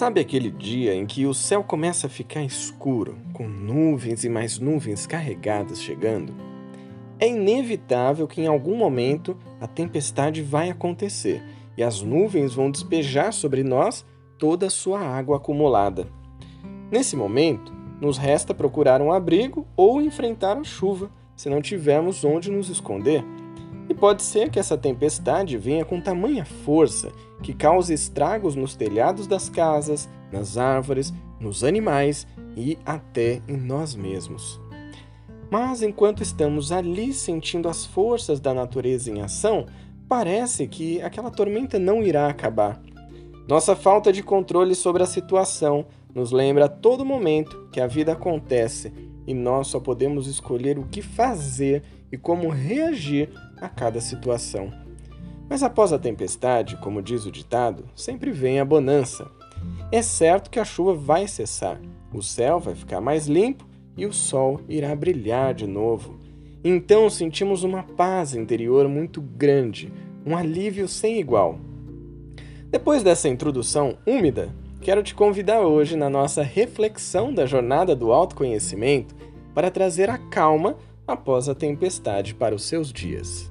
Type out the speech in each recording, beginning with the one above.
Sabe aquele dia em que o céu começa a ficar escuro, com nuvens e mais nuvens carregadas chegando? É inevitável que em algum momento a tempestade vai acontecer e as nuvens vão despejar sobre nós toda a sua água acumulada. Nesse momento, nos resta procurar um abrigo ou enfrentar a chuva, se não tivermos onde nos esconder. E pode ser que essa tempestade venha com tamanha força que cause estragos nos telhados das casas, nas árvores, nos animais e até em nós mesmos. Mas enquanto estamos ali sentindo as forças da natureza em ação, parece que aquela tormenta não irá acabar. Nossa falta de controle sobre a situação nos lembra a todo momento que a vida acontece e nós só podemos escolher o que fazer e como reagir a cada situação. Mas após a tempestade, como diz o ditado, sempre vem a bonança. É certo que a chuva vai cessar, o céu vai ficar mais limpo e o sol irá brilhar de novo. Então sentimos uma paz interior muito grande, um alívio sem igual. Depois dessa introdução úmida, quero te convidar hoje na nossa reflexão da jornada do autoconhecimento para trazer a calma após a tempestade para os seus dias.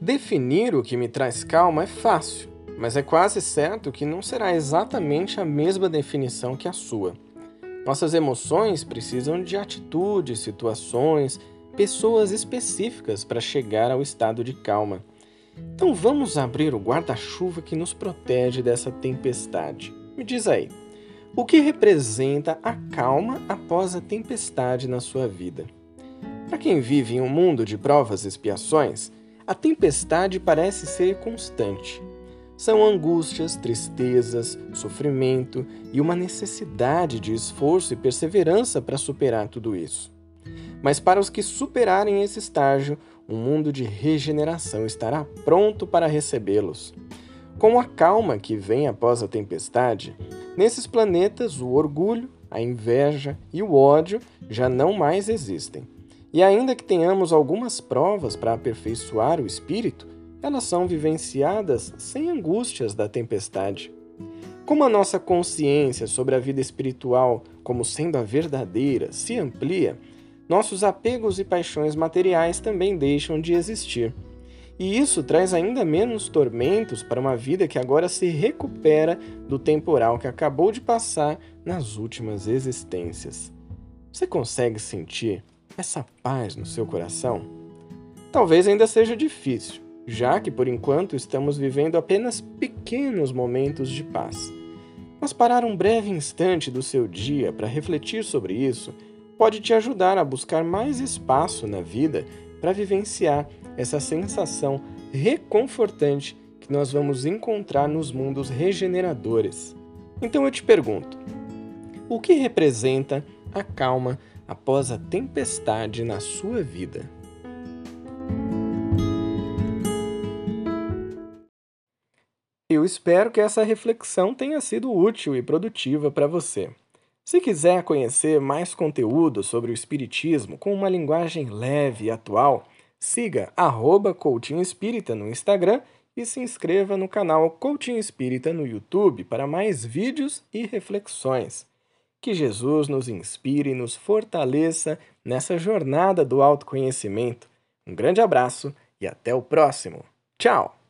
Definir o que me traz calma é fácil, mas é quase certo que não será exatamente a mesma definição que a sua. Nossas emoções precisam de atitudes, situações, pessoas específicas para chegar ao estado de calma. Então vamos abrir o guarda-chuva que nos protege dessa tempestade. Me diz aí, o que representa a calma após a tempestade na sua vida? Para quem vive em um mundo de provas e expiações, a tempestade parece ser constante. São angústias, tristezas, sofrimento e uma necessidade de esforço e perseverança para superar tudo isso. Mas para os que superarem esse estágio, um mundo de regeneração estará pronto para recebê-los. Com a calma que vem após a tempestade, nesses planetas o orgulho, a inveja e o ódio já não mais existem. E ainda que tenhamos algumas provas para aperfeiçoar o espírito, elas são vivenciadas sem angústias da tempestade. Como a nossa consciência sobre a vida espiritual como sendo a verdadeira se amplia, nossos apegos e paixões materiais também deixam de existir. E isso traz ainda menos tormentos para uma vida que agora se recupera do temporal que acabou de passar nas últimas existências. Você consegue sentir essa paz no seu coração? Talvez ainda seja difícil, já que por enquanto estamos vivendo apenas pequenos momentos de paz. Mas parar um breve instante do seu dia para refletir sobre isso pode te ajudar a buscar mais espaço na vida para vivenciar essa sensação reconfortante que nós vamos encontrar nos mundos regeneradores. Então eu te pergunto: o que representa a calma após a tempestade na sua vida. Eu espero que essa reflexão tenha sido útil e produtiva para você. Se quiser conhecer mais conteúdo sobre o Espiritismo com uma linguagem leve e atual, siga arroba Espírita no Instagram e se inscreva no canal Coaching Espírita no YouTube para mais vídeos e reflexões. Que Jesus nos inspire e nos fortaleça nessa jornada do autoconhecimento. Um grande abraço e até o próximo. Tchau!